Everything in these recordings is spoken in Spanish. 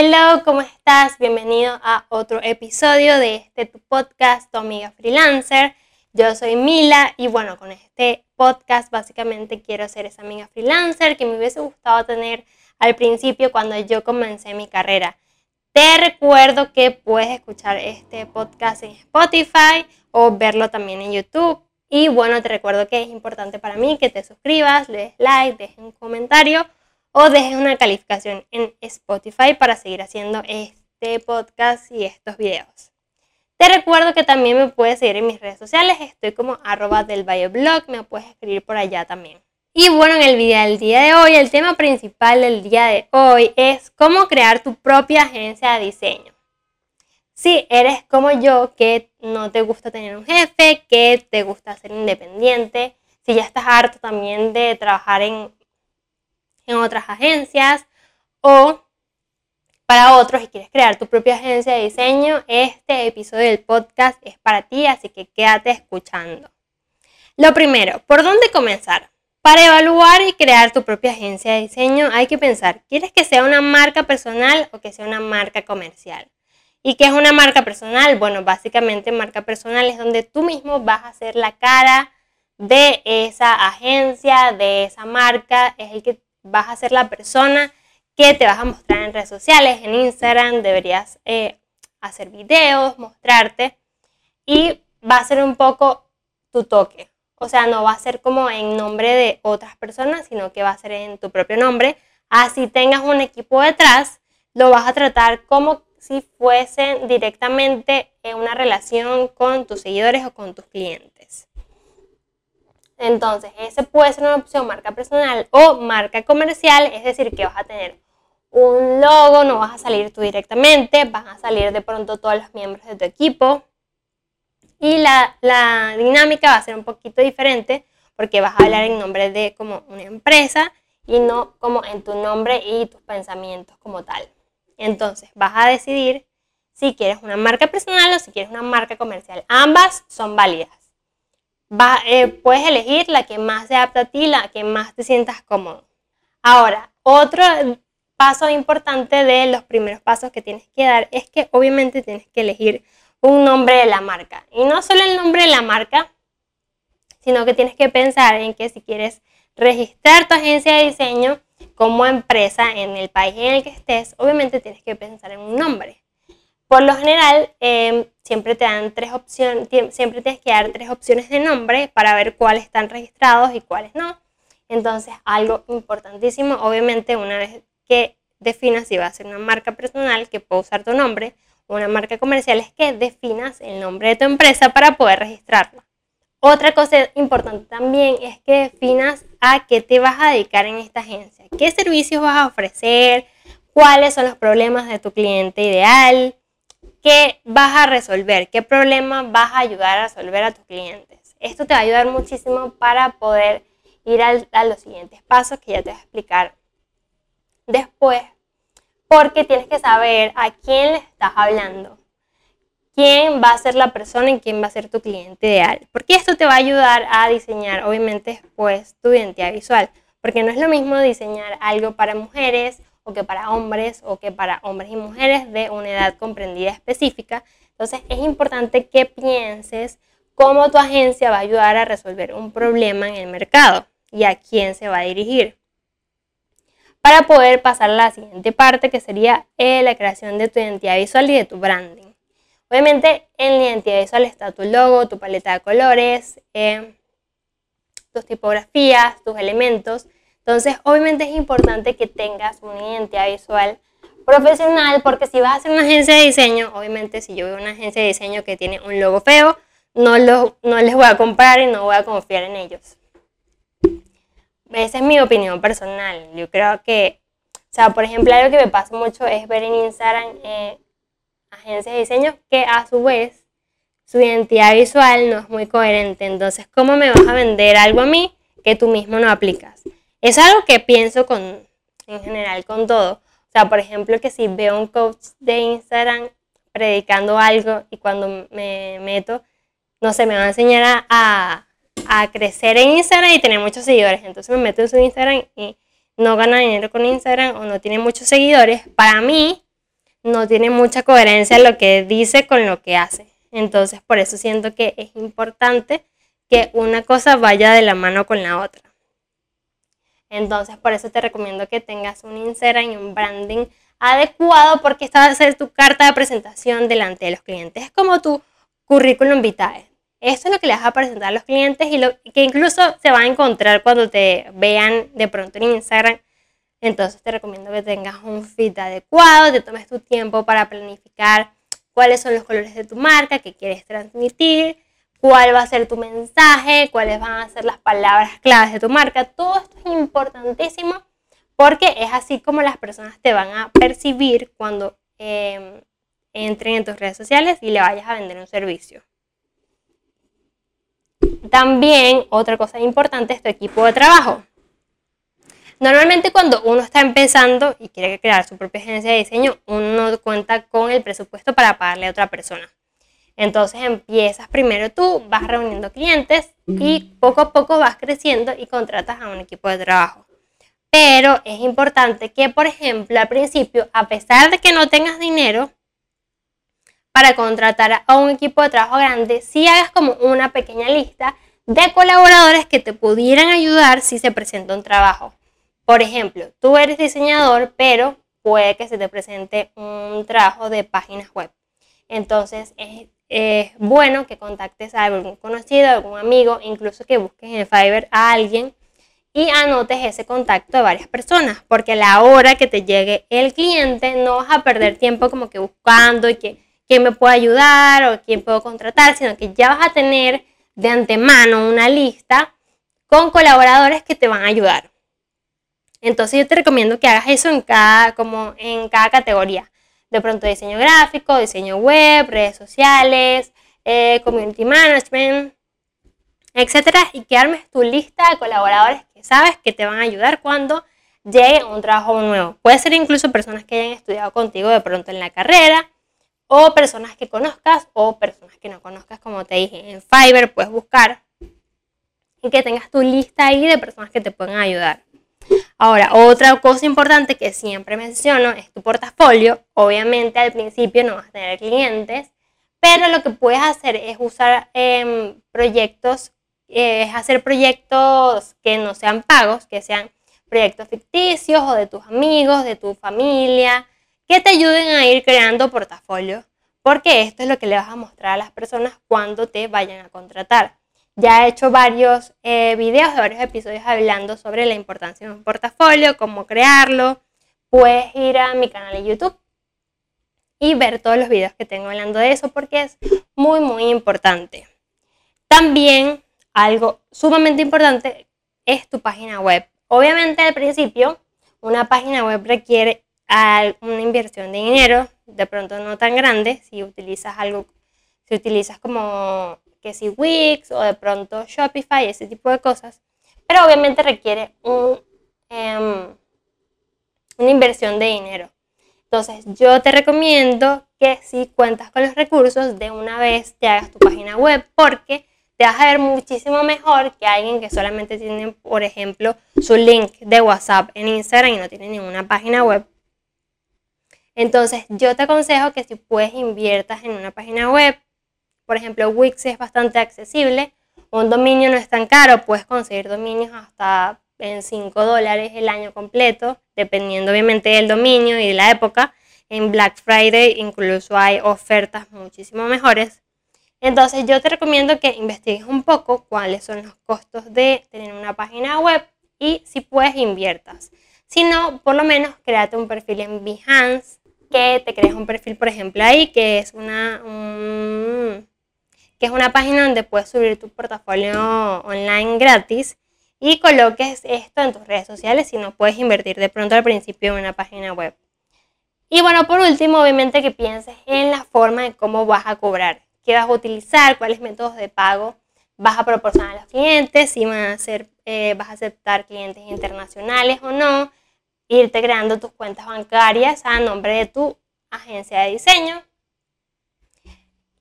Hello, ¿cómo estás? Bienvenido a otro episodio de este tu podcast, Tu Amiga Freelancer. Yo soy Mila y bueno, con este podcast básicamente quiero ser esa amiga freelancer que me hubiese gustado tener al principio cuando yo comencé mi carrera. Te recuerdo que puedes escuchar este podcast en Spotify o verlo también en YouTube. Y bueno, te recuerdo que es importante para mí que te suscribas, le des like, dejes un comentario o dejes una calificación en Spotify para seguir haciendo este podcast y estos videos. Te recuerdo que también me puedes seguir en mis redes sociales, estoy como arroba del blog, me puedes escribir por allá también. Y bueno, en el video del día de hoy, el tema principal del día de hoy es cómo crear tu propia agencia de diseño. Si eres como yo, que no te gusta tener un jefe, que te gusta ser independiente, si ya estás harto también de trabajar en en otras agencias o para otros y quieres crear tu propia agencia de diseño, este episodio del podcast es para ti, así que quédate escuchando. Lo primero, ¿por dónde comenzar? Para evaluar y crear tu propia agencia de diseño hay que pensar, ¿quieres que sea una marca personal o que sea una marca comercial? ¿Y qué es una marca personal? Bueno, básicamente marca personal es donde tú mismo vas a ser la cara de esa agencia, de esa marca, es el que vas a ser la persona que te vas a mostrar en redes sociales, en Instagram, deberías eh, hacer videos, mostrarte y va a ser un poco tu toque. O sea, no va a ser como en nombre de otras personas, sino que va a ser en tu propio nombre. Así tengas un equipo detrás, lo vas a tratar como si fuese directamente en una relación con tus seguidores o con tus clientes. Entonces, ese puede ser una opción marca personal o marca comercial, es decir, que vas a tener un logo, no vas a salir tú directamente, van a salir de pronto todos los miembros de tu equipo y la, la dinámica va a ser un poquito diferente porque vas a hablar en nombre de como una empresa y no como en tu nombre y tus pensamientos como tal. Entonces, vas a decidir si quieres una marca personal o si quieres una marca comercial. Ambas son válidas. Eh, puedes elegir la que más se adapta a ti, la que más te sientas cómodo. Ahora, otro paso importante de los primeros pasos que tienes que dar es que obviamente tienes que elegir un nombre de la marca. Y no solo el nombre de la marca, sino que tienes que pensar en que si quieres registrar tu agencia de diseño como empresa en el país en el que estés, obviamente tienes que pensar en un nombre. Por lo general, em, siempre te dan tres opciones, siempre tienes que dar tres opciones de nombre para ver cuáles están registrados y cuáles no. Entonces, algo importantísimo, obviamente, una vez que definas si va a ser una marca personal que puede usar tu nombre una marca comercial, es que definas el nombre de tu empresa para poder registrarla. Otra cosa importante también es que definas a qué te vas a dedicar en esta agencia, qué servicios vas a ofrecer, cuáles son los problemas de tu cliente ideal, qué vas a resolver, qué problema vas a ayudar a resolver a tus clientes. Esto te va a ayudar muchísimo para poder ir a los siguientes pasos que ya te voy a explicar después, porque tienes que saber a quién le estás hablando, quién va a ser la persona y quién va a ser tu cliente ideal, porque esto te va a ayudar a diseñar, obviamente, después tu identidad visual, porque no es lo mismo diseñar algo para mujeres o que para hombres o que para hombres y mujeres de una edad comprendida específica. Entonces es importante que pienses cómo tu agencia va a ayudar a resolver un problema en el mercado y a quién se va a dirigir. Para poder pasar a la siguiente parte que sería eh, la creación de tu identidad visual y de tu branding. Obviamente en la identidad visual está tu logo, tu paleta de colores, eh, tus tipografías, tus elementos entonces, obviamente es importante que tengas una identidad visual profesional, porque si vas a hacer una agencia de diseño, obviamente si yo veo una agencia de diseño que tiene un logo feo, no, lo, no les voy a comprar y no voy a confiar en ellos. Esa es mi opinión personal. Yo creo que, o sea, por ejemplo, algo que me pasa mucho es ver en Instagram eh, agencias de diseño que a su vez su identidad visual no es muy coherente. Entonces, ¿cómo me vas a vender algo a mí que tú mismo no aplicas? Es algo que pienso con, en general con todo. O sea, por ejemplo, que si veo un coach de Instagram predicando algo y cuando me meto, no sé, me va a enseñar a, a, crecer en Instagram y tener muchos seguidores. Entonces me meto en su Instagram y no gana dinero con Instagram o no tiene muchos seguidores. Para mí, no tiene mucha coherencia lo que dice con lo que hace. Entonces, por eso siento que es importante que una cosa vaya de la mano con la otra. Entonces, por eso te recomiendo que tengas un Instagram y un branding adecuado porque esta va a ser tu carta de presentación delante de los clientes. Es como tu currículum vitae. Esto es lo que le vas a presentar a los clientes y lo que incluso se va a encontrar cuando te vean de pronto en Instagram. Entonces te recomiendo que tengas un fit adecuado, te tomes tu tiempo para planificar cuáles son los colores de tu marca, qué quieres transmitir, cuál va a ser tu mensaje, cuáles van a ser las palabras claves de tu marca. Todo esto es importantísimo porque es así como las personas te van a percibir cuando em, entren en tus redes sociales y le vayas a vender un servicio. También otra cosa importante es tu equipo de trabajo. Normalmente cuando uno está empezando y quiere crear su propia agencia de diseño, uno cuenta con el presupuesto para pagarle a otra persona. Entonces empiezas primero tú, vas reuniendo clientes y poco a poco vas creciendo y contratas a un equipo de trabajo. Pero es importante que, por ejemplo, al principio, a pesar de que no tengas dinero para contratar a un equipo de trabajo grande, sí hagas como una pequeña lista de colaboradores que te pudieran ayudar si se presenta un trabajo. Por ejemplo, tú eres diseñador, pero puede que se te presente un trabajo de páginas web. Entonces es, es bueno que contactes a algún conocido, algún amigo, incluso que busques en Fiverr a alguien y anotes ese contacto de varias personas, porque a la hora que te llegue el cliente no vas a perder tiempo como que buscando que quién me puede ayudar o quién puedo contratar, sino que ya vas a tener de antemano una lista con colaboradores que te van a ayudar. Entonces yo te recomiendo que hagas eso en cada, como en cada categoría. De pronto diseño gráfico, diseño web, redes sociales, eh, community management, etcétera, y que armes tu lista de colaboradores que sabes que te van a ayudar cuando llegue un trabajo nuevo. Puede ser incluso personas que hayan estudiado contigo de pronto en la carrera, o personas que conozcas, o personas que no conozcas, como te dije, en Fiverr puedes buscar y que tengas tu lista ahí de personas que te pueden ayudar. Ahora, otra cosa importante que siempre menciono es tu portafolio. Obviamente al principio no vas a tener clientes, pero lo que puedes hacer es usar em, proyectos es hacer proyectos que no sean pagos, que sean proyectos ficticios o de tus amigos, de tu familia, que te ayuden a ir creando portafolio, porque esto es lo que le vas a mostrar a las personas cuando te vayan a contratar. Ya he hecho varios eh, videos de varios episodios hablando sobre la importancia de un portafolio, cómo crearlo. Puedes ir a mi canal de YouTube y ver todos los videos que tengo hablando de eso porque es muy, muy importante. También algo sumamente importante es tu página web. Obviamente al principio una página web requiere una inversión de dinero, de pronto no tan grande, si utilizas algo, si utilizas como que si Wix o de pronto Shopify, ese tipo de cosas, pero obviamente requiere un, em, una inversión de dinero. Entonces yo te recomiendo que si cuentas con los recursos, de una vez te hagas tu página web porque te vas a ver muchísimo mejor que alguien que solamente tiene, por ejemplo, su link de WhatsApp en Instagram y no tiene ninguna página web. Entonces, yo te aconsejo que si puedes inviertas en una página web, por ejemplo, Wix es bastante accesible, un dominio no es tan caro, puedes conseguir dominios hasta en 5 dólares el año completo, dependiendo obviamente del dominio y de la época. En Black Friday incluso hay ofertas muchísimo mejores. Entonces yo te recomiendo que investigues un poco cuáles son los costos de tener una página web y si puedes inviertas. Si no, por lo menos créate un perfil en Behance, que te crees un perfil, por ejemplo, ahí, que es una, que es una página donde puedes subir tu portafolio online gratis y coloques esto en tus redes sociales si no puedes invertir de pronto al principio en una página web. Y bueno, por último, obviamente que pienses en la forma de cómo vas a cobrar qué vas a utilizar, cuáles métodos de pago vas a proporcionar a los clientes, si van a ser, eh, vas a aceptar clientes internacionales o no, irte creando tus cuentas bancarias a nombre de tu agencia de diseño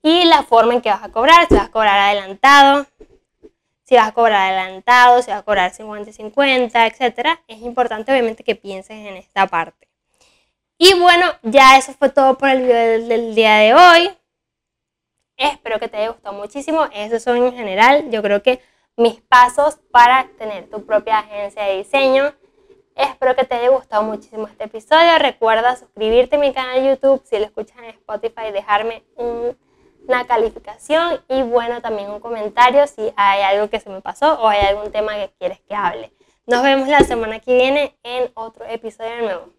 y la forma en que vas a cobrar, si vas a cobrar adelantado, si vas a cobrar adelantado, si vas a cobrar 50 50, etc. Es importante obviamente que pienses en esta parte. Y bueno, ya eso fue todo por el video del, día de hoy. Espero que te haya gustado muchísimo. Esos son en general, yo creo que mis pasos para tener tu propia agencia de diseño. Espero que te haya gustado muchísimo este episodio. Recuerda suscribirte a mi canal de YouTube, si lo escuchas en Spotify, dejarme una calificación y bueno, también un comentario si hay algo que se me pasó o hay algún tema que quieres que hable. Nos vemos la semana que viene en otro episodio nuevo.